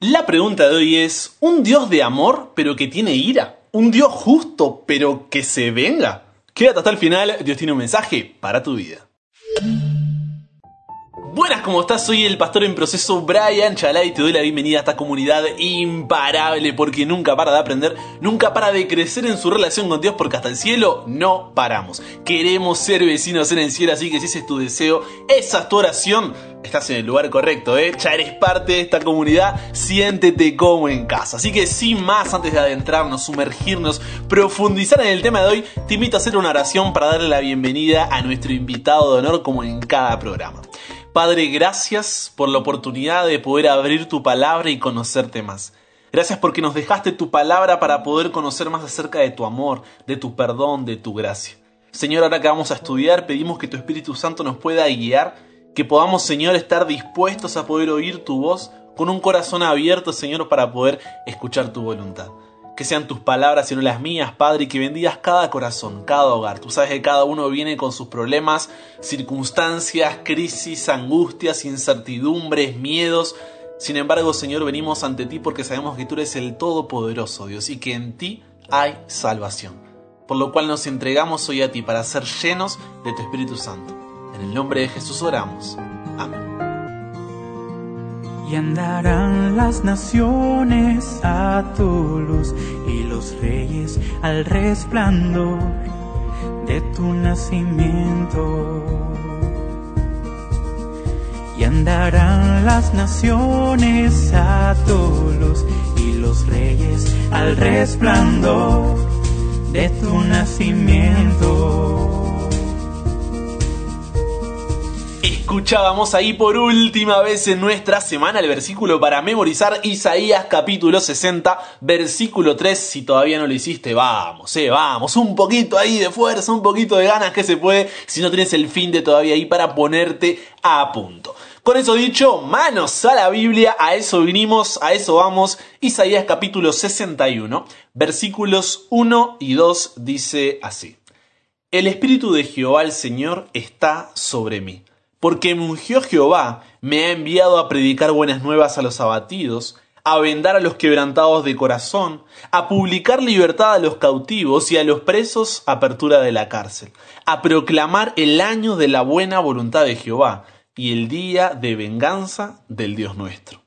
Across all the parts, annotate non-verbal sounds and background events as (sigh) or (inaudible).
La pregunta de hoy es, ¿un Dios de amor pero que tiene ira? ¿Un Dios justo pero que se venga? Quédate hasta el final, Dios tiene un mensaje para tu vida. Buenas, ¿cómo estás? Soy el pastor en proceso Brian Chalai y te doy la bienvenida a esta comunidad imparable porque nunca para de aprender, nunca para de crecer en su relación con Dios porque hasta el cielo no paramos. Queremos ser vecinos en el cielo, así que si ese es tu deseo, esa es tu oración, estás en el lugar correcto, ¿eh? Ya eres parte de esta comunidad, siéntete como en casa. Así que sin más, antes de adentrarnos, sumergirnos, profundizar en el tema de hoy, te invito a hacer una oración para darle la bienvenida a nuestro invitado de honor como en cada programa. Padre, gracias por la oportunidad de poder abrir tu palabra y conocerte más. Gracias porque nos dejaste tu palabra para poder conocer más acerca de tu amor, de tu perdón, de tu gracia. Señor, ahora que vamos a estudiar, pedimos que tu Espíritu Santo nos pueda guiar, que podamos, Señor, estar dispuestos a poder oír tu voz con un corazón abierto, Señor, para poder escuchar tu voluntad que sean tus palabras y no las mías, Padre, y que bendigas cada corazón, cada hogar. Tú sabes que cada uno viene con sus problemas, circunstancias, crisis, angustias, incertidumbres, miedos. Sin embargo, Señor, venimos ante ti porque sabemos que tú eres el Todopoderoso, Dios, y que en ti hay salvación. Por lo cual nos entregamos hoy a ti para ser llenos de tu Espíritu Santo. En el nombre de Jesús oramos. Amén y andarán las naciones a tu luz y los reyes al resplandor de tu nacimiento. Y andarán las naciones a tu luz y los reyes al resplandor de tu nacimiento. Escuchábamos ahí por última vez en nuestra semana el versículo para memorizar Isaías capítulo 60, versículo 3. Si todavía no lo hiciste, vamos, eh, vamos, un poquito ahí de fuerza, un poquito de ganas que se puede, si no tienes el fin de todavía ahí para ponerte a punto. Con eso dicho, manos a la Biblia, a eso vinimos, a eso vamos. Isaías capítulo 61, versículos 1 y 2 dice así. El Espíritu de Jehová el Señor está sobre mí porque me ungió Jehová, me ha enviado a predicar buenas nuevas a los abatidos, a vendar a los quebrantados de corazón, a publicar libertad a los cautivos y a los presos apertura de la cárcel, a proclamar el año de la buena voluntad de Jehová y el día de venganza del Dios nuestro.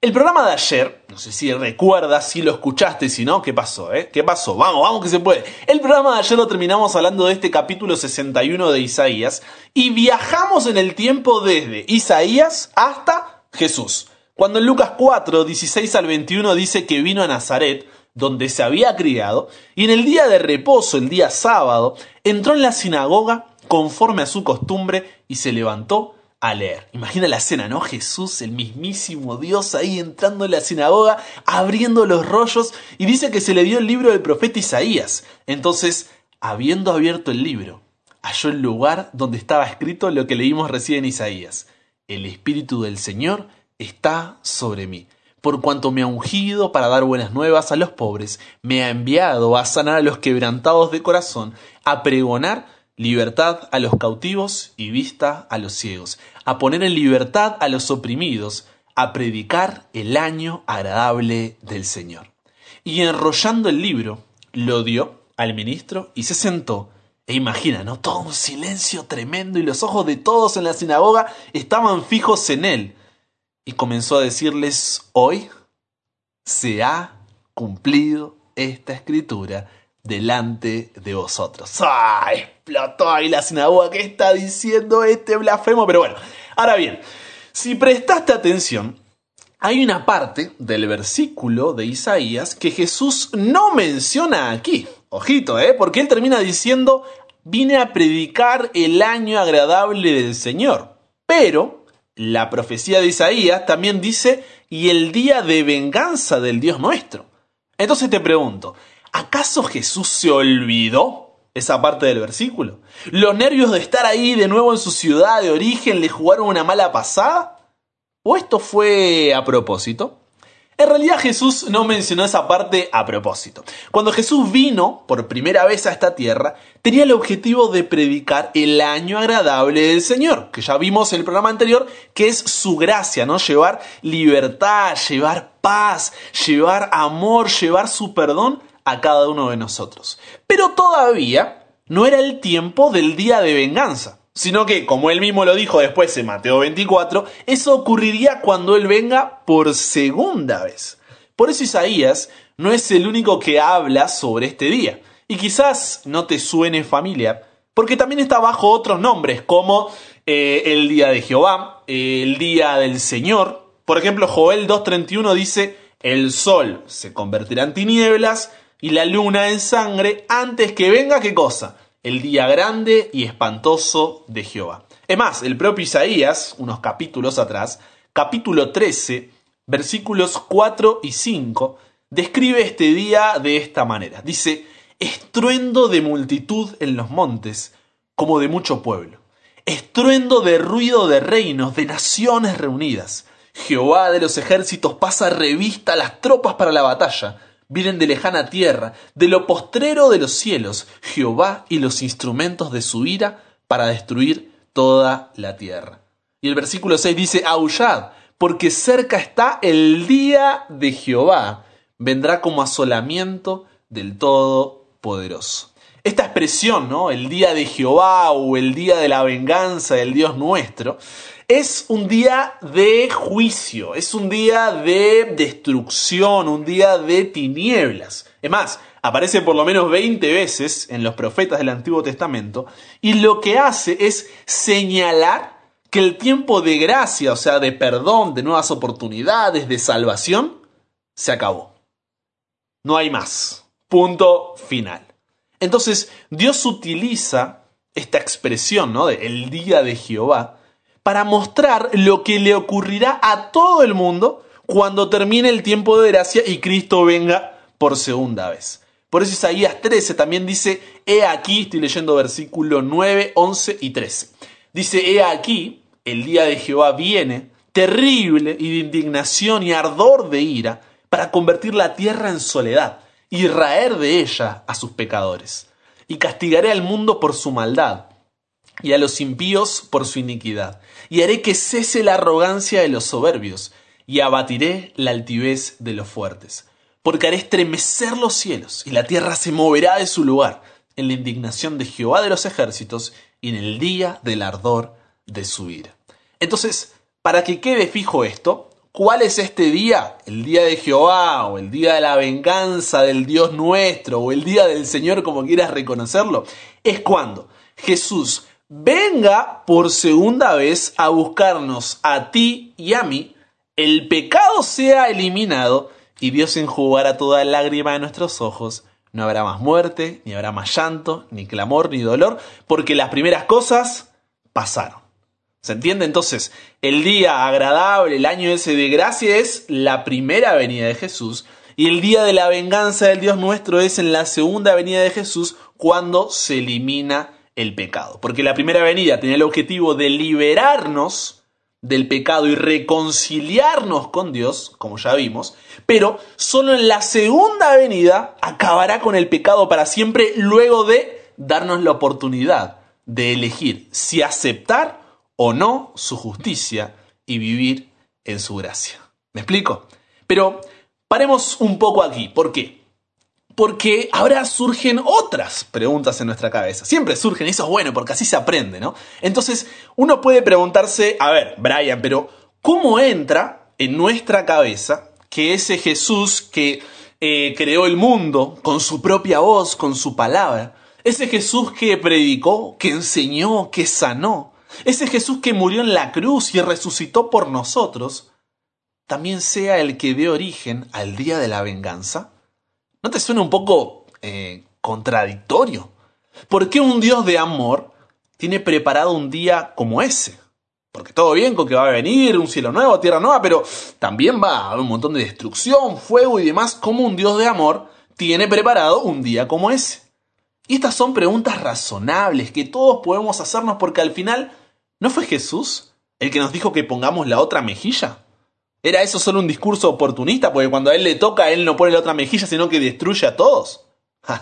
El programa de ayer, no sé si recuerdas, si lo escuchaste, si no, ¿qué pasó? Eh? ¿Qué pasó? Vamos, vamos que se puede. El programa de ayer lo terminamos hablando de este capítulo 61 de Isaías y viajamos en el tiempo desde Isaías hasta Jesús. Cuando en Lucas 4, 16 al 21 dice que vino a Nazaret, donde se había criado, y en el día de reposo, el día sábado, entró en la sinagoga conforme a su costumbre y se levantó a leer. Imagina la escena, ¿no? Jesús, el mismísimo Dios, ahí entrando en la sinagoga, abriendo los rollos, y dice que se le dio el libro del profeta Isaías. Entonces, habiendo abierto el libro, halló el lugar donde estaba escrito lo que leímos recién en Isaías. El Espíritu del Señor está sobre mí, por cuanto me ha ungido para dar buenas nuevas a los pobres, me ha enviado a sanar a los quebrantados de corazón, a pregonar libertad a los cautivos y vista a los ciegos, a poner en libertad a los oprimidos, a predicar el año agradable del Señor. Y enrollando el libro, lo dio al ministro y se sentó. E imagina, ¿no? Todo un silencio tremendo y los ojos de todos en la sinagoga estaban fijos en él. Y comenzó a decirles, hoy se ha cumplido esta escritura delante de vosotros. ¡Ah! Explotó ahí la sinagoga. ¿Qué está diciendo este blasfemo? Pero bueno, ahora bien, si prestaste atención, hay una parte del versículo de Isaías que Jesús no menciona aquí. Ojito, ¿eh? Porque él termina diciendo, vine a predicar el año agradable del Señor. Pero la profecía de Isaías también dice, y el día de venganza del Dios nuestro. Entonces te pregunto, ¿Acaso Jesús se olvidó esa parte del versículo? ¿Los nervios de estar ahí de nuevo en su ciudad de origen le jugaron una mala pasada? ¿O esto fue a propósito? En realidad Jesús no mencionó esa parte a propósito. Cuando Jesús vino por primera vez a esta tierra, tenía el objetivo de predicar el año agradable del Señor, que ya vimos en el programa anterior, que es su gracia, ¿no? Llevar libertad, llevar paz, llevar amor, llevar su perdón a cada uno de nosotros. Pero todavía no era el tiempo del día de venganza sino que, como él mismo lo dijo después en Mateo 24, eso ocurriría cuando él venga por segunda vez. Por eso Isaías no es el único que habla sobre este día. Y quizás no te suene familiar, porque también está bajo otros nombres, como eh, el día de Jehová, el día del Señor. Por ejemplo, Joel 2.31 dice, el sol se convertirá en tinieblas y la luna en sangre antes que venga qué cosa? el día grande y espantoso de Jehová. Es más, el propio Isaías, unos capítulos atrás, capítulo 13, versículos 4 y 5, describe este día de esta manera. Dice, estruendo de multitud en los montes, como de mucho pueblo. Estruendo de ruido de reinos, de naciones reunidas. Jehová de los ejércitos pasa revista a las tropas para la batalla vienen de lejana tierra, de lo postrero de los cielos, Jehová y los instrumentos de su ira para destruir toda la tierra. Y el versículo 6 dice, aullad, porque cerca está el día de Jehová, vendrá como asolamiento del Todopoderoso. Esta expresión, ¿no? El día de Jehová o el día de la venganza del Dios nuestro, es un día de juicio, es un día de destrucción, un día de tinieblas. Es más, aparece por lo menos 20 veces en los profetas del Antiguo Testamento y lo que hace es señalar que el tiempo de gracia, o sea, de perdón, de nuevas oportunidades, de salvación, se acabó. No hay más. Punto final. Entonces, Dios utiliza esta expresión, ¿no? De el día de Jehová, para mostrar lo que le ocurrirá a todo el mundo cuando termine el tiempo de gracia y Cristo venga por segunda vez. Por eso Isaías 13 también dice, he aquí, estoy leyendo versículo 9, 11 y 13. Dice, he aquí, el día de Jehová viene, terrible y de indignación y ardor de ira, para convertir la tierra en soledad y raer de ella a sus pecadores. Y castigaré al mundo por su maldad y a los impíos por su iniquidad y haré que cese la arrogancia de los soberbios, y abatiré la altivez de los fuertes. Porque haré estremecer los cielos, y la tierra se moverá de su lugar, en la indignación de Jehová de los ejércitos, y en el día del ardor de su ira. Entonces, para que quede fijo esto, ¿cuál es este día? El día de Jehová, o el día de la venganza del Dios nuestro, o el día del Señor, como quieras reconocerlo, es cuando Jesús venga por segunda vez a buscarnos a ti y a mí, el pecado sea eliminado y Dios enjugará toda lágrima de nuestros ojos. No habrá más muerte, ni habrá más llanto, ni clamor, ni dolor, porque las primeras cosas pasaron. ¿Se entiende? Entonces, el día agradable, el año ese de gracia es la primera venida de Jesús y el día de la venganza del Dios nuestro es en la segunda venida de Jesús cuando se elimina el pecado. Porque la primera venida tenía el objetivo de liberarnos del pecado y reconciliarnos con Dios, como ya vimos, pero solo en la segunda venida acabará con el pecado para siempre luego de darnos la oportunidad de elegir si aceptar o no su justicia y vivir en su gracia. ¿Me explico? Pero paremos un poco aquí. ¿Por qué? Porque ahora surgen otras preguntas en nuestra cabeza. Siempre surgen, y eso es bueno, porque así se aprende, ¿no? Entonces, uno puede preguntarse, a ver, Brian, pero ¿cómo entra en nuestra cabeza que ese Jesús que eh, creó el mundo con su propia voz, con su palabra, ese Jesús que predicó, que enseñó, que sanó, ese Jesús que murió en la cruz y resucitó por nosotros, también sea el que dé origen al día de la venganza? ¿No te suena un poco eh, contradictorio? ¿Por qué un Dios de amor tiene preparado un día como ese? Porque todo bien con que va a venir un cielo nuevo, tierra nueva, pero también va a haber un montón de destrucción, fuego y demás. ¿Cómo un Dios de amor tiene preparado un día como ese? Y estas son preguntas razonables que todos podemos hacernos porque al final, ¿no fue Jesús el que nos dijo que pongamos la otra mejilla? ¿Era eso solo un discurso oportunista? Porque cuando a él le toca, él no pone la otra mejilla, sino que destruye a todos.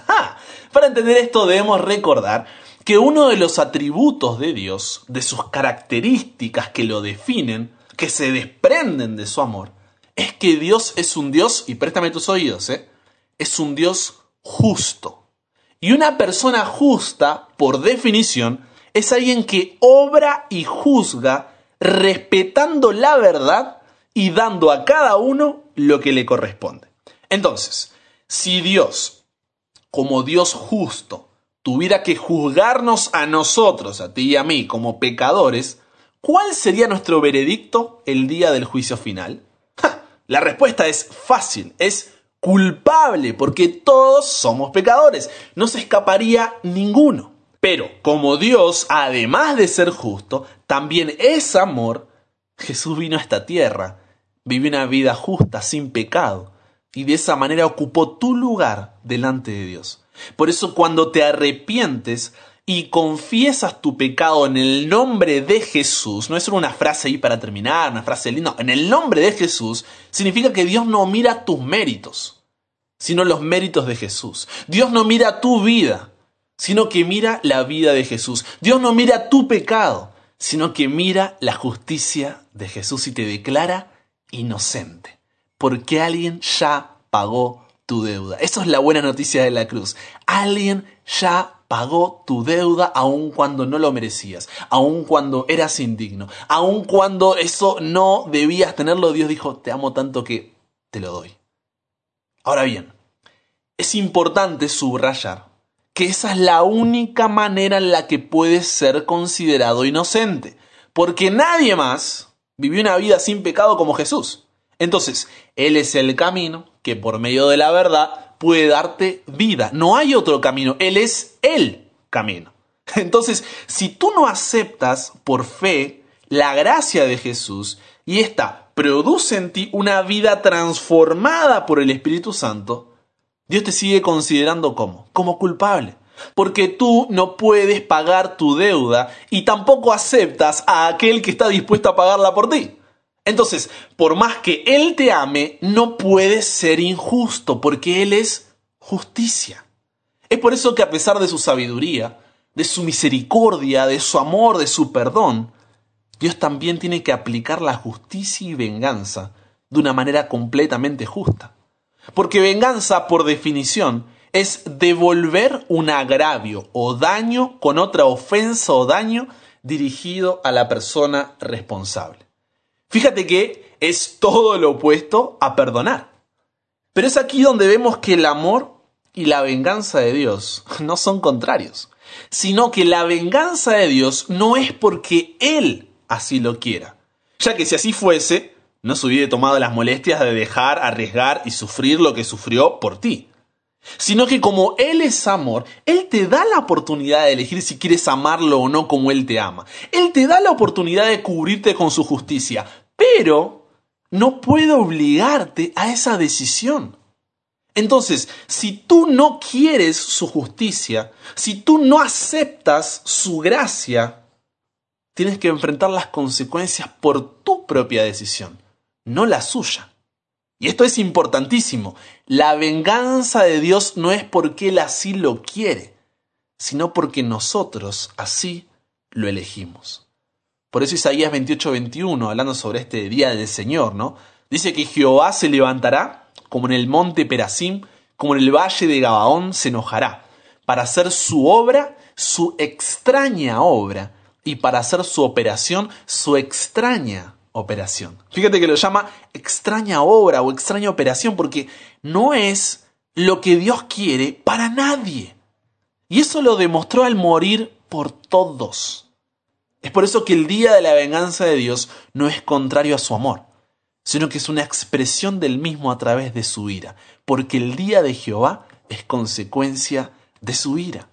(laughs) Para entender esto debemos recordar que uno de los atributos de Dios, de sus características que lo definen, que se desprenden de su amor, es que Dios es un Dios, y préstame tus oídos, ¿eh? es un Dios justo. Y una persona justa, por definición, es alguien que obra y juzga respetando la verdad y dando a cada uno lo que le corresponde. Entonces, si Dios, como Dios justo, tuviera que juzgarnos a nosotros, a ti y a mí, como pecadores, ¿cuál sería nuestro veredicto el día del juicio final? la respuesta es fácil, es culpable, porque todos somos pecadores, no se escaparía ninguno. Pero como Dios, además de ser justo, también es amor, Jesús vino a esta tierra, vivió una vida justa, sin pecado, y de esa manera ocupó tu lugar delante de Dios. Por eso cuando te arrepientes y confiesas tu pecado en el nombre de Jesús, no es solo una frase ahí para terminar, una frase linda, en el nombre de Jesús, significa que Dios no mira tus méritos, sino los méritos de Jesús. Dios no mira tu vida, sino que mira la vida de Jesús. Dios no mira tu pecado, sino que mira la justicia de Jesús y te declara inocente, porque alguien ya pagó tu deuda. Eso es la buena noticia de la cruz. Alguien ya pagó tu deuda aun cuando no lo merecías, aun cuando eras indigno, aun cuando eso no debías tenerlo, Dios dijo, te amo tanto que te lo doy. Ahora bien, es importante subrayar que esa es la única manera en la que puedes ser considerado inocente, porque nadie más vivió una vida sin pecado como Jesús. Entonces, Él es el camino que por medio de la verdad puede darte vida. No hay otro camino, Él es el camino. (laughs) Entonces, si tú no aceptas por fe la gracia de Jesús y ésta produce en ti una vida transformada por el Espíritu Santo, Dios te sigue considerando como, como culpable. Porque tú no puedes pagar tu deuda y tampoco aceptas a aquel que está dispuesto a pagarla por ti. Entonces, por más que Él te ame, no puedes ser injusto, porque Él es justicia. Es por eso que a pesar de su sabiduría, de su misericordia, de su amor, de su perdón, Dios también tiene que aplicar la justicia y venganza de una manera completamente justa. Porque venganza, por definición, es devolver un agravio o daño con otra ofensa o daño dirigido a la persona responsable. Fíjate que es todo lo opuesto a perdonar. Pero es aquí donde vemos que el amor y la venganza de Dios (laughs) no son contrarios, sino que la venganza de Dios no es porque Él así lo quiera, ya que si así fuese, no se hubiera tomado las molestias de dejar, arriesgar y sufrir lo que sufrió por ti. Sino que como Él es amor, Él te da la oportunidad de elegir si quieres amarlo o no como Él te ama. Él te da la oportunidad de cubrirte con su justicia, pero no puede obligarte a esa decisión. Entonces, si tú no quieres su justicia, si tú no aceptas su gracia, tienes que enfrentar las consecuencias por tu propia decisión, no la suya. Y esto es importantísimo. La venganza de Dios no es porque Él así lo quiere, sino porque nosotros así lo elegimos. Por eso Isaías 28, 21, hablando sobre este día del Señor, ¿no? Dice que Jehová se levantará como en el monte Perasim, como en el valle de Gabaón se enojará, para hacer su obra, su extraña obra, y para hacer su operación, su extraña operación. Fíjate que lo llama extraña obra o extraña operación porque no es lo que Dios quiere para nadie. Y eso lo demostró al morir por todos. Es por eso que el día de la venganza de Dios no es contrario a su amor, sino que es una expresión del mismo a través de su ira, porque el día de Jehová es consecuencia de su ira.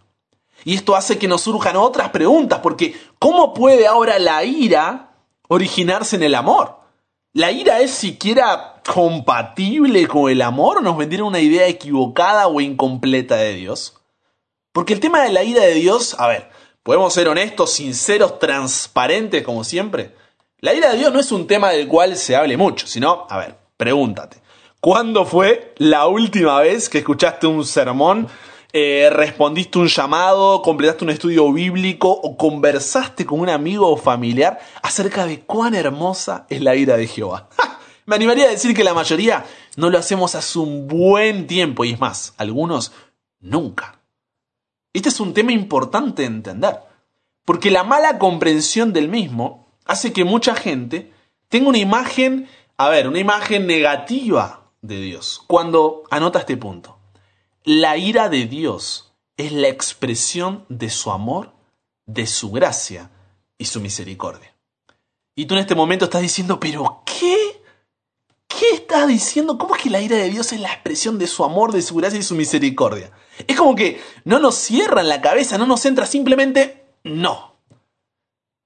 Y esto hace que nos surjan otras preguntas, porque ¿cómo puede ahora la ira originarse en el amor. ¿La ira es siquiera compatible con el amor o nos vendieron una idea equivocada o incompleta de Dios? Porque el tema de la ira de Dios, a ver, podemos ser honestos, sinceros, transparentes como siempre. La ira de Dios no es un tema del cual se hable mucho, sino, a ver, pregúntate, ¿cuándo fue la última vez que escuchaste un sermón, eh, respondiste un llamado, completaste un estudio bíblico o conversaste con un amigo o familiar acerca de cuán hermosa es la ira de Jehová? (laughs) Me animaría a decir que la mayoría no lo hacemos hace un buen tiempo y es más, algunos nunca. Este es un tema importante de entender, porque la mala comprensión del mismo hace que mucha gente tenga una imagen, a ver, una imagen negativa de Dios. Cuando anota este punto, la ira de Dios es la expresión de su amor, de su gracia y su misericordia. Y tú en este momento estás diciendo, pero ¿qué? ¿Qué estás diciendo? ¿Cómo es que la ira de Dios es la expresión de su amor, de su gracia y su misericordia? Es como que no nos cierra en la cabeza, no nos entra simplemente no.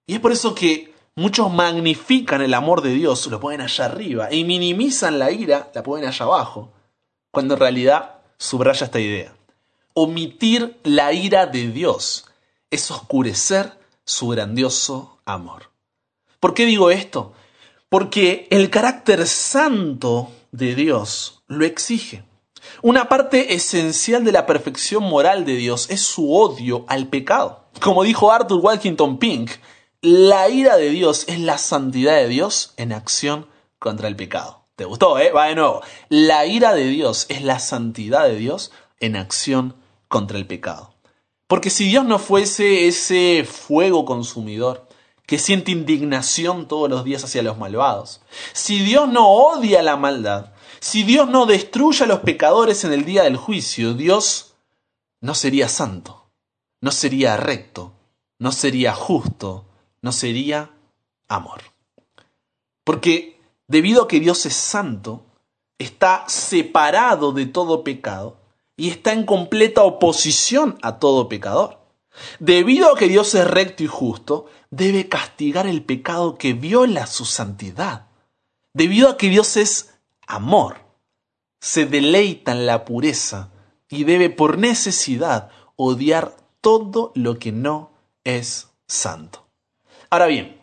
Y es por eso que Muchos magnifican el amor de Dios, lo ponen allá arriba, y minimizan la ira, la ponen allá abajo, cuando en realidad subraya esta idea. Omitir la ira de Dios es oscurecer su grandioso amor. ¿Por qué digo esto? Porque el carácter santo de Dios lo exige. Una parte esencial de la perfección moral de Dios es su odio al pecado. Como dijo Arthur Walkington Pink, la ira de Dios es la santidad de Dios en acción contra el pecado. ¿Te gustó, eh? Va de nuevo. La ira de Dios es la santidad de Dios en acción contra el pecado. Porque si Dios no fuese ese fuego consumidor que siente indignación todos los días hacia los malvados, si Dios no odia la maldad, si Dios no destruye a los pecadores en el día del juicio, Dios no sería santo, no sería recto, no sería justo, no sería amor. Porque debido a que Dios es santo, está separado de todo pecado y está en completa oposición a todo pecador. Debido a que Dios es recto y justo, debe castigar el pecado que viola su santidad. Debido a que Dios es amor, se deleita en la pureza y debe por necesidad odiar todo lo que no es santo. Ahora bien,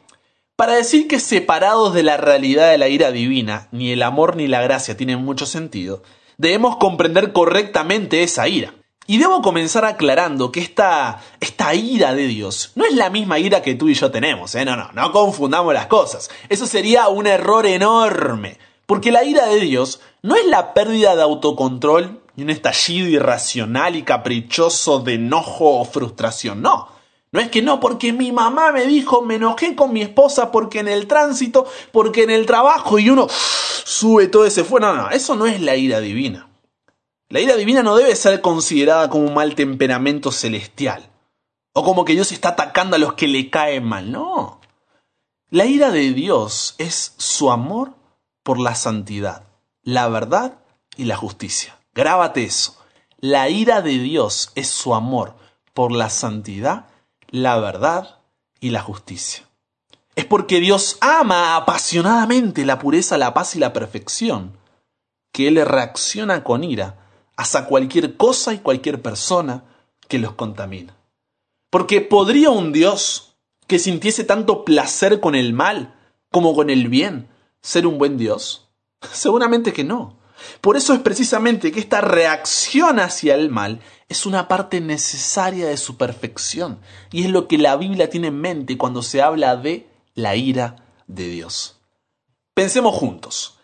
para decir que separados de la realidad de la ira divina, ni el amor ni la gracia tienen mucho sentido, debemos comprender correctamente esa ira. Y debo comenzar aclarando que esta, esta ira de Dios no es la misma ira que tú y yo tenemos, ¿eh? No, no, no confundamos las cosas. Eso sería un error enorme. Porque la ira de Dios no es la pérdida de autocontrol y un estallido irracional y caprichoso de enojo o frustración, no. No es que no, porque mi mamá me dijo, me enojé con mi esposa porque en el tránsito, porque en el trabajo y uno sube todo ese fuego. No, no, eso no es la ira divina. La ira divina no debe ser considerada como un mal temperamento celestial. O como que Dios está atacando a los que le caen mal. No. La ira de Dios es su amor por la santidad, la verdad y la justicia. Grábate eso. La ira de Dios es su amor por la santidad la verdad y la justicia. Es porque Dios ama apasionadamente la pureza, la paz y la perfección, que Él reacciona con ira hacia cualquier cosa y cualquier persona que los contamina. Porque podría un Dios que sintiese tanto placer con el mal como con el bien ser un buen Dios? (laughs) Seguramente que no. Por eso es precisamente que esta reacción hacia el mal es una parte necesaria de su perfección y es lo que la Biblia tiene en mente cuando se habla de la ira de Dios. Pensemos juntos.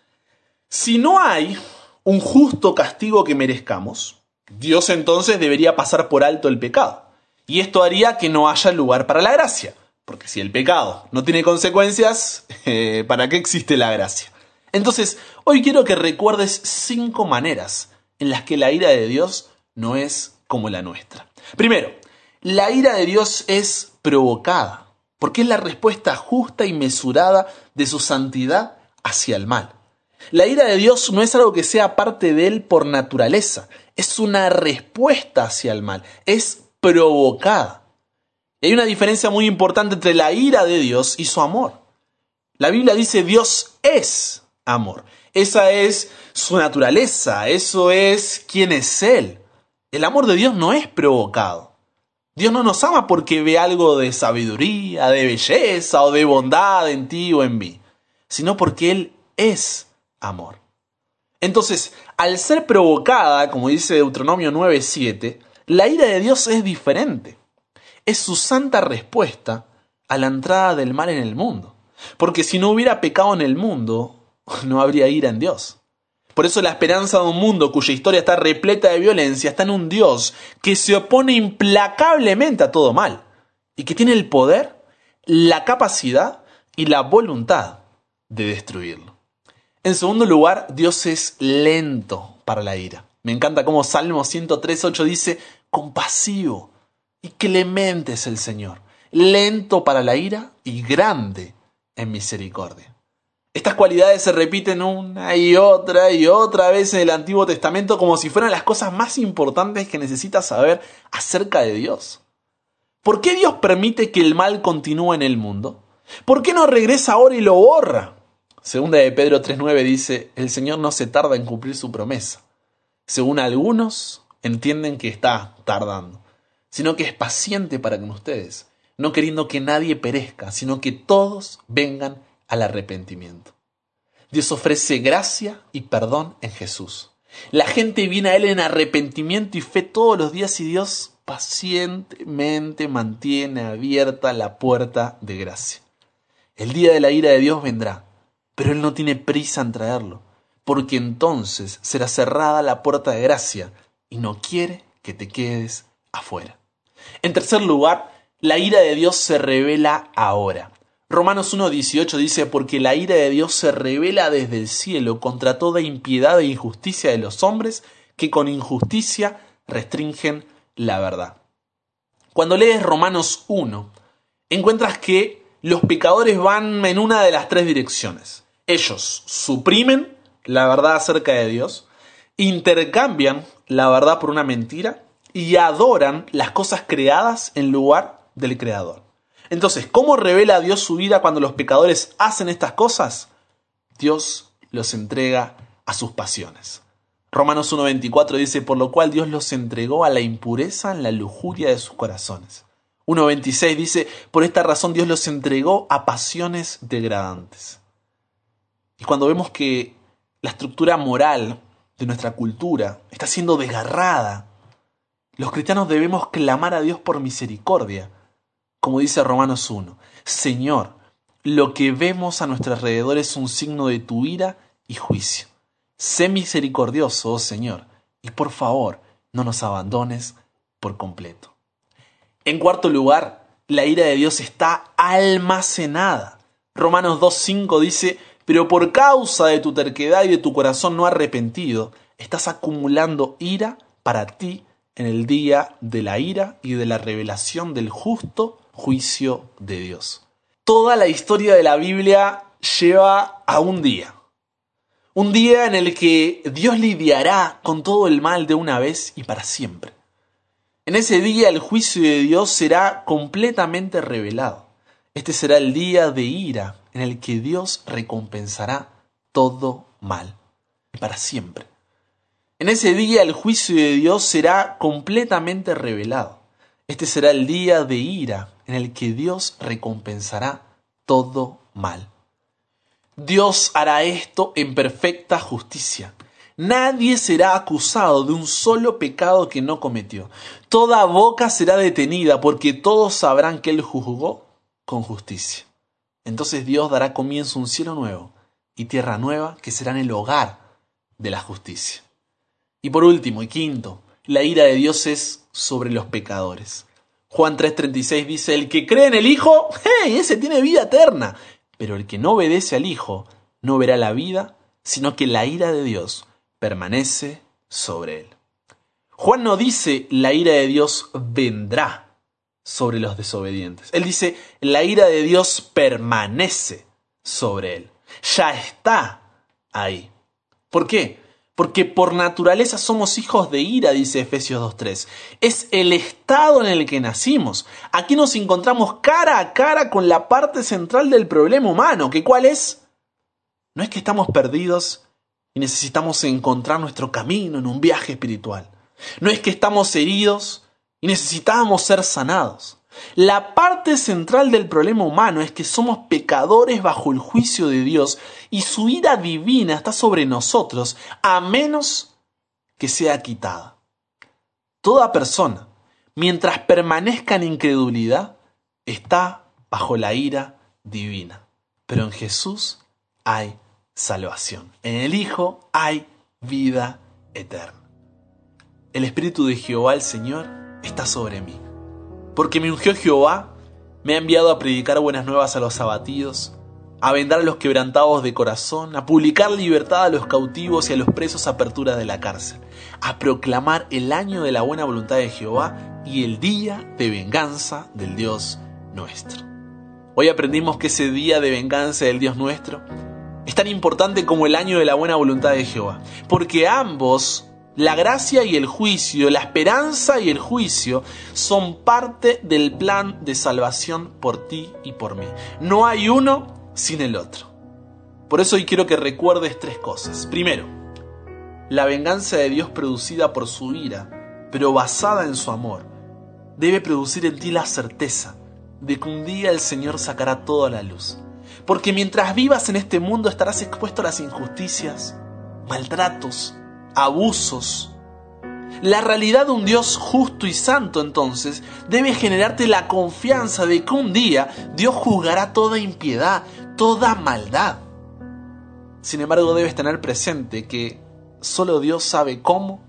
Si no hay un justo castigo que merezcamos, Dios entonces debería pasar por alto el pecado. Y esto haría que no haya lugar para la gracia. Porque si el pecado no tiene consecuencias, (laughs) eh, ¿para qué existe la gracia? Entonces, hoy quiero que recuerdes cinco maneras en las que la ira de Dios no es como la nuestra. Primero, la ira de Dios es provocada, porque es la respuesta justa y mesurada de su santidad hacia el mal. La ira de Dios no es algo que sea parte de él por naturaleza, es una respuesta hacia el mal, es provocada. Y hay una diferencia muy importante entre la ira de Dios y su amor. La Biblia dice Dios es amor. Esa es su naturaleza, eso es quién es Él. El amor de Dios no es provocado. Dios no nos ama porque ve algo de sabiduría, de belleza o de bondad en ti o en mí, sino porque Él es amor. Entonces, al ser provocada, como dice Deuteronomio 9:7, la ira de Dios es diferente. Es su santa respuesta a la entrada del mal en el mundo. Porque si no hubiera pecado en el mundo, (laughs) no habría ira en Dios. Por eso la esperanza de un mundo cuya historia está repleta de violencia está en un Dios que se opone implacablemente a todo mal y que tiene el poder, la capacidad y la voluntad de destruirlo. En segundo lugar, Dios es lento para la ira. Me encanta cómo Salmo 103.8 dice, compasivo y clemente es el Señor, lento para la ira y grande en misericordia. Estas cualidades se repiten una y otra y otra vez en el Antiguo Testamento como si fueran las cosas más importantes que necesitas saber acerca de Dios. ¿Por qué Dios permite que el mal continúe en el mundo? ¿Por qué no regresa ahora y lo borra? Segunda de Pedro 3.9 dice, el Señor no se tarda en cumplir su promesa. Según algunos, entienden que está tardando, sino que es paciente para con ustedes, no queriendo que nadie perezca, sino que todos vengan al arrepentimiento. Dios ofrece gracia y perdón en Jesús. La gente viene a Él en arrepentimiento y fe todos los días y Dios pacientemente mantiene abierta la puerta de gracia. El día de la ira de Dios vendrá, pero Él no tiene prisa en traerlo, porque entonces será cerrada la puerta de gracia y no quiere que te quedes afuera. En tercer lugar, la ira de Dios se revela ahora. Romanos 1.18 dice, porque la ira de Dios se revela desde el cielo contra toda impiedad e injusticia de los hombres que con injusticia restringen la verdad. Cuando lees Romanos 1, encuentras que los pecadores van en una de las tres direcciones. Ellos suprimen la verdad acerca de Dios, intercambian la verdad por una mentira y adoran las cosas creadas en lugar del Creador. Entonces, ¿cómo revela Dios su vida cuando los pecadores hacen estas cosas? Dios los entrega a sus pasiones. Romanos 1.24 dice, por lo cual Dios los entregó a la impureza en la lujuria de sus corazones. 1.26 dice, por esta razón Dios los entregó a pasiones degradantes. Y cuando vemos que la estructura moral de nuestra cultura está siendo desgarrada, los cristianos debemos clamar a Dios por misericordia como dice Romanos 1, Señor, lo que vemos a nuestro alrededor es un signo de tu ira y juicio. Sé misericordioso, oh Señor, y por favor, no nos abandones por completo. En cuarto lugar, la ira de Dios está almacenada. Romanos 2.5 dice, pero por causa de tu terquedad y de tu corazón no arrepentido, estás acumulando ira para ti en el día de la ira y de la revelación del justo juicio de Dios. Toda la historia de la Biblia lleva a un día. Un día en el que Dios lidiará con todo el mal de una vez y para siempre. En ese día el juicio de Dios será completamente revelado. Este será el día de ira en el que Dios recompensará todo mal para siempre. En ese día el juicio de Dios será completamente revelado. Este será el día de ira en el que Dios recompensará todo mal. Dios hará esto en perfecta justicia. Nadie será acusado de un solo pecado que no cometió. Toda boca será detenida porque todos sabrán que Él juzgó con justicia. Entonces Dios dará comienzo un cielo nuevo y tierra nueva que serán el hogar de la justicia. Y por último y quinto, la ira de Dios es sobre los pecadores. Juan 3:36 dice, el que cree en el Hijo, hey, ese tiene vida eterna. Pero el que no obedece al Hijo no verá la vida, sino que la ira de Dios permanece sobre él. Juan no dice la ira de Dios vendrá sobre los desobedientes. Él dice la ira de Dios permanece sobre él. Ya está ahí. ¿Por qué? Porque por naturaleza somos hijos de ira, dice Efesios 2.3. Es el estado en el que nacimos. Aquí nos encontramos cara a cara con la parte central del problema humano, que cuál es? No es que estamos perdidos y necesitamos encontrar nuestro camino en un viaje espiritual. No es que estamos heridos y necesitábamos ser sanados. La parte central del problema humano es que somos pecadores bajo el juicio de Dios y su ira divina está sobre nosotros a menos que sea quitada. Toda persona, mientras permanezca en incredulidad, está bajo la ira divina. Pero en Jesús hay salvación. En el Hijo hay vida eterna. El Espíritu de Jehová el Señor está sobre mí porque me ungió Jehová, me ha enviado a predicar buenas nuevas a los abatidos, a vendar a los quebrantados de corazón, a publicar libertad a los cautivos y a los presos apertura de la cárcel, a proclamar el año de la buena voluntad de Jehová y el día de venganza del Dios nuestro. Hoy aprendimos que ese día de venganza del Dios nuestro es tan importante como el año de la buena voluntad de Jehová, porque ambos la gracia y el juicio, la esperanza y el juicio son parte del plan de salvación por ti y por mí. No hay uno sin el otro. Por eso hoy quiero que recuerdes tres cosas. Primero, la venganza de Dios producida por su ira, pero basada en su amor, debe producir en ti la certeza de que un día el Señor sacará todo a la luz. Porque mientras vivas en este mundo estarás expuesto a las injusticias, maltratos, abusos. La realidad de un Dios justo y santo entonces debe generarte la confianza de que un día Dios juzgará toda impiedad, toda maldad. Sin embargo, debes tener presente que solo Dios sabe cómo,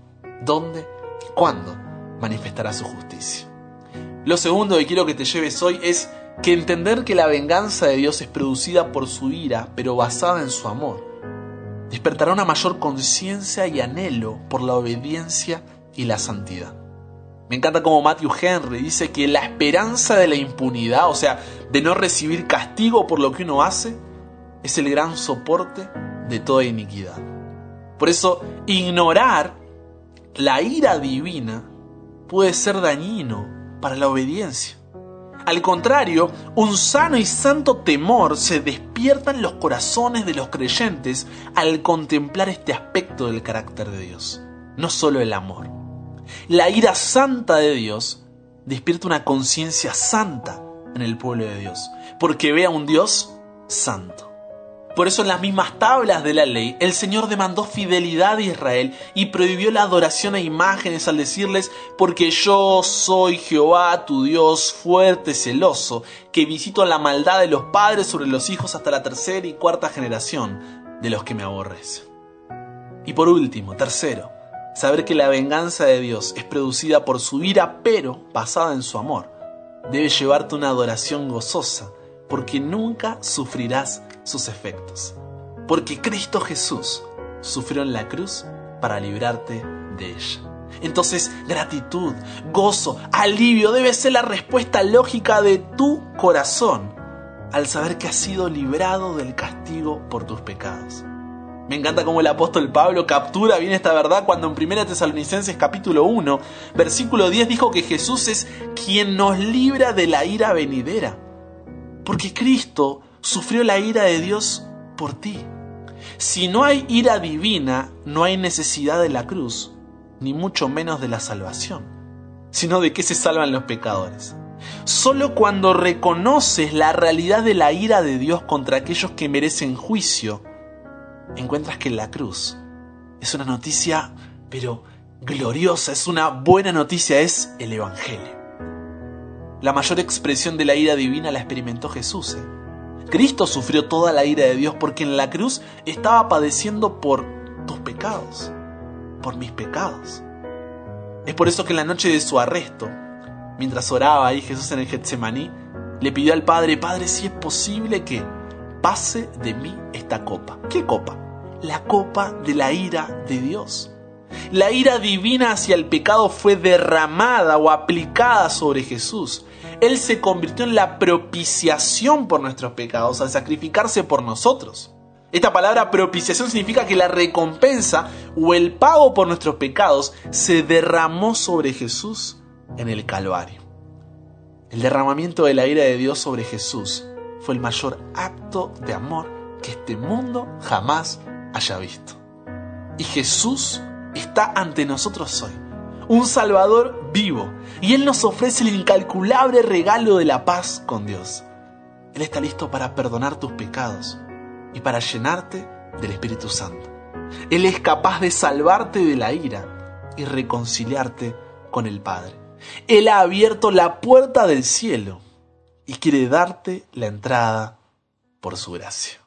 dónde y cuándo manifestará su justicia. Lo segundo que quiero que te lleves hoy es que entender que la venganza de Dios es producida por su ira, pero basada en su amor despertará una mayor conciencia y anhelo por la obediencia y la santidad. Me encanta como Matthew Henry dice que la esperanza de la impunidad, o sea, de no recibir castigo por lo que uno hace, es el gran soporte de toda iniquidad. Por eso, ignorar la ira divina puede ser dañino para la obediencia. Al contrario, un sano y santo temor se despierta en los corazones de los creyentes al contemplar este aspecto del carácter de Dios, no solo el amor. La ira santa de Dios despierta una conciencia santa en el pueblo de Dios, porque ve a un Dios santo. Por eso en las mismas tablas de la ley el Señor demandó fidelidad a Israel y prohibió la adoración a imágenes al decirles, porque yo soy Jehová tu Dios fuerte, celoso, que visito la maldad de los padres sobre los hijos hasta la tercera y cuarta generación de los que me aborrecen. Y por último, tercero, saber que la venganza de Dios es producida por su ira, pero basada en su amor, debe llevarte una adoración gozosa, porque nunca sufrirás sus efectos. Porque Cristo Jesús sufrió en la cruz para librarte de ella. Entonces, gratitud, gozo, alivio debe ser la respuesta lógica de tu corazón al saber que has sido librado del castigo por tus pecados. Me encanta cómo el apóstol Pablo captura bien esta verdad cuando en 1 Tesalonicenses capítulo 1, versículo 10 dijo que Jesús es quien nos libra de la ira venidera. Porque Cristo sufrió la ira de Dios por ti. Si no hay ira divina, no hay necesidad de la cruz, ni mucho menos de la salvación, sino de qué se salvan los pecadores. Solo cuando reconoces la realidad de la ira de Dios contra aquellos que merecen juicio, encuentras que la cruz es una noticia, pero gloriosa, es una buena noticia, es el Evangelio. La mayor expresión de la ira divina la experimentó Jesús. ¿eh? Cristo sufrió toda la ira de Dios porque en la cruz estaba padeciendo por tus pecados, por mis pecados. Es por eso que en la noche de su arresto, mientras oraba ahí Jesús en el Getsemaní, le pidió al Padre, Padre, si es posible que pase de mí esta copa. ¿Qué copa? La copa de la ira de Dios. La ira divina hacia el pecado fue derramada o aplicada sobre Jesús. Él se convirtió en la propiciación por nuestros pecados al sacrificarse por nosotros. Esta palabra propiciación significa que la recompensa o el pago por nuestros pecados se derramó sobre Jesús en el Calvario. El derramamiento de la ira de Dios sobre Jesús fue el mayor acto de amor que este mundo jamás haya visto. Y Jesús está ante nosotros hoy un Salvador vivo, y Él nos ofrece el incalculable regalo de la paz con Dios. Él está listo para perdonar tus pecados y para llenarte del Espíritu Santo. Él es capaz de salvarte de la ira y reconciliarte con el Padre. Él ha abierto la puerta del cielo y quiere darte la entrada por su gracia.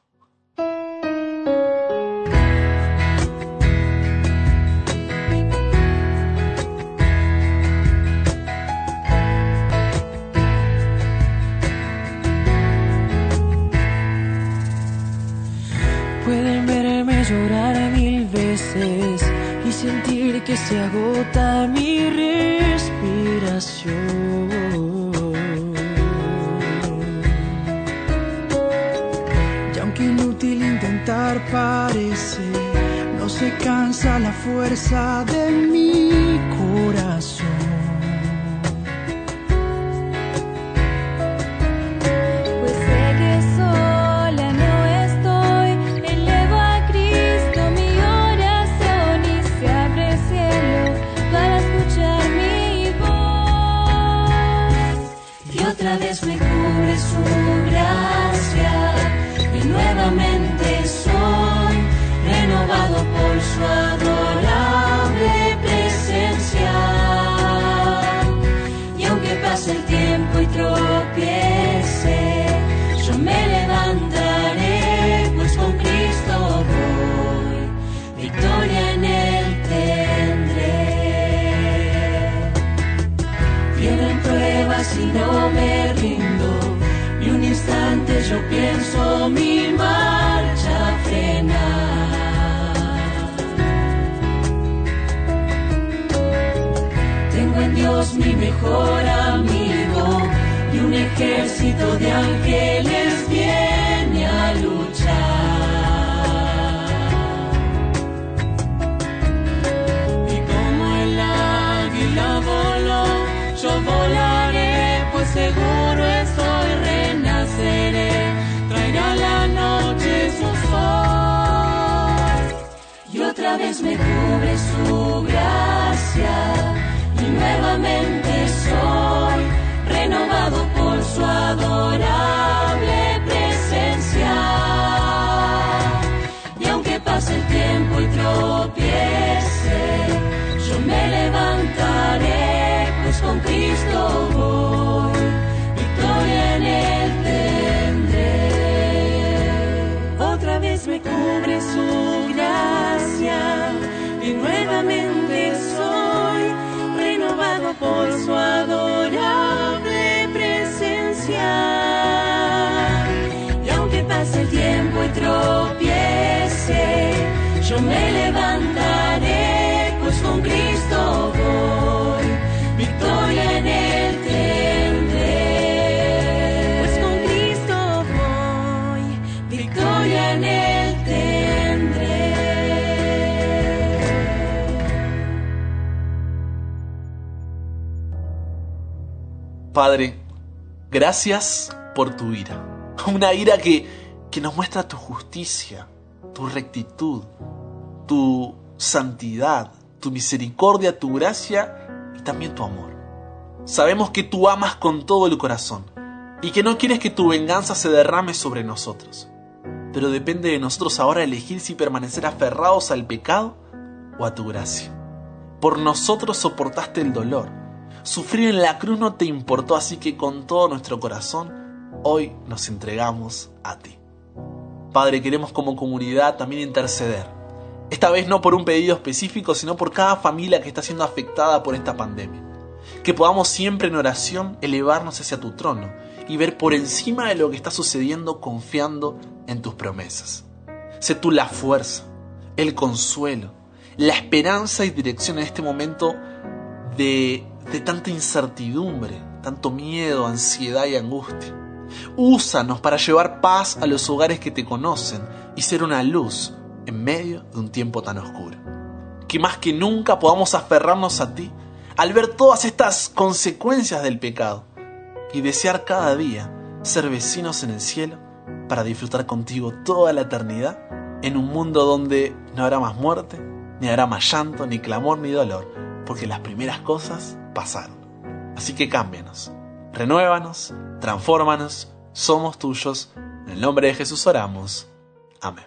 Que se agota mi respiración. Y aunque inútil intentar parece, no se cansa la fuerza de mi corazón. Dios mi mejor amigo y un ejército de ángeles viene a luchar. Y como el águila voló, yo volaré, pues seguro estoy, renaceré. Traerá la noche su sol. Y otra vez me cubre su gracia. Nuevamente soy renovado por su adorable Padre, gracias por tu ira. Una ira que, que nos muestra tu justicia, tu rectitud, tu santidad, tu misericordia, tu gracia y también tu amor. Sabemos que tú amas con todo el corazón y que no quieres que tu venganza se derrame sobre nosotros. Pero depende de nosotros ahora elegir si permanecer aferrados al pecado o a tu gracia. Por nosotros soportaste el dolor. Sufrir en la cruz no te importó, así que con todo nuestro corazón, hoy nos entregamos a ti. Padre, queremos como comunidad también interceder. Esta vez no por un pedido específico, sino por cada familia que está siendo afectada por esta pandemia. Que podamos siempre en oración elevarnos hacia tu trono y ver por encima de lo que está sucediendo confiando en tus promesas. Sé tú la fuerza, el consuelo, la esperanza y dirección en este momento de, de tanta incertidumbre, tanto miedo, ansiedad y angustia. Úsanos para llevar paz a los hogares que te conocen y ser una luz en medio de un tiempo tan oscuro. Que más que nunca podamos aferrarnos a ti al ver todas estas consecuencias del pecado y desear cada día ser vecinos en el cielo para disfrutar contigo toda la eternidad en un mundo donde no habrá más muerte, ni habrá más llanto, ni clamor, ni dolor, porque las primeras cosas pasaron. Así que cámbianos, renuévanos, transfórmanos, somos tuyos. En el nombre de Jesús oramos. Amén.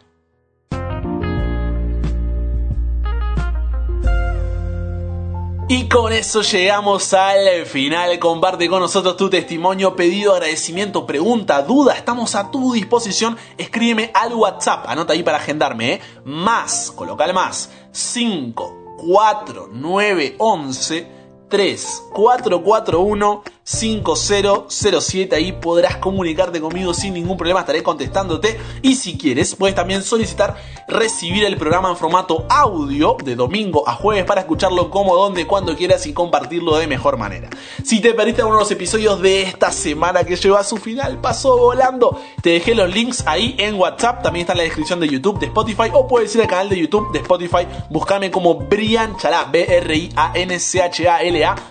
Y con eso llegamos al final. Comparte con nosotros tu testimonio, pedido, agradecimiento, pregunta, duda. Estamos a tu disposición. Escríbeme al WhatsApp. Anota ahí para agendarme. ¿eh? Más, coloca el más. 5, 4, 9, 11, 3, 4, 4, 1. 5007 ahí podrás comunicarte conmigo sin ningún problema, estaré contestándote. Y si quieres puedes también solicitar recibir el programa en formato audio de domingo a jueves para escucharlo como, donde, cuando quieras y compartirlo de mejor manera. Si te perdiste uno de los episodios de esta semana que llegó a su final, pasó volando, te dejé los links ahí en WhatsApp, también está en la descripción de YouTube, de Spotify o puedes ir al canal de YouTube de Spotify, búscame como Brian Chalá, B-R-I-A-N-C-H-A-L-A,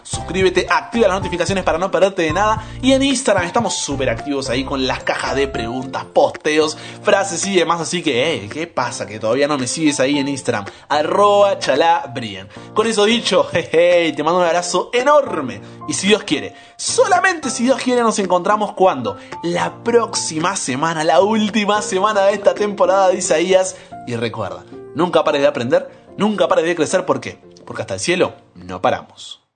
suscríbete, activa las notificaciones para no de nada. Y en Instagram estamos súper activos ahí con las cajas de preguntas, posteos, frases y demás. Así que, eh, ¿qué pasa? Que todavía no me sigues ahí en Instagram. Arroba chalabrien. Con eso dicho, (laughs) jeje, te mando un abrazo enorme. Y si Dios quiere, solamente si Dios quiere, nos encontramos cuando? La próxima semana, la última semana de esta temporada de Isaías. Y recuerda, nunca pares de aprender, nunca pares de crecer. ¿Por qué? Porque hasta el cielo no paramos.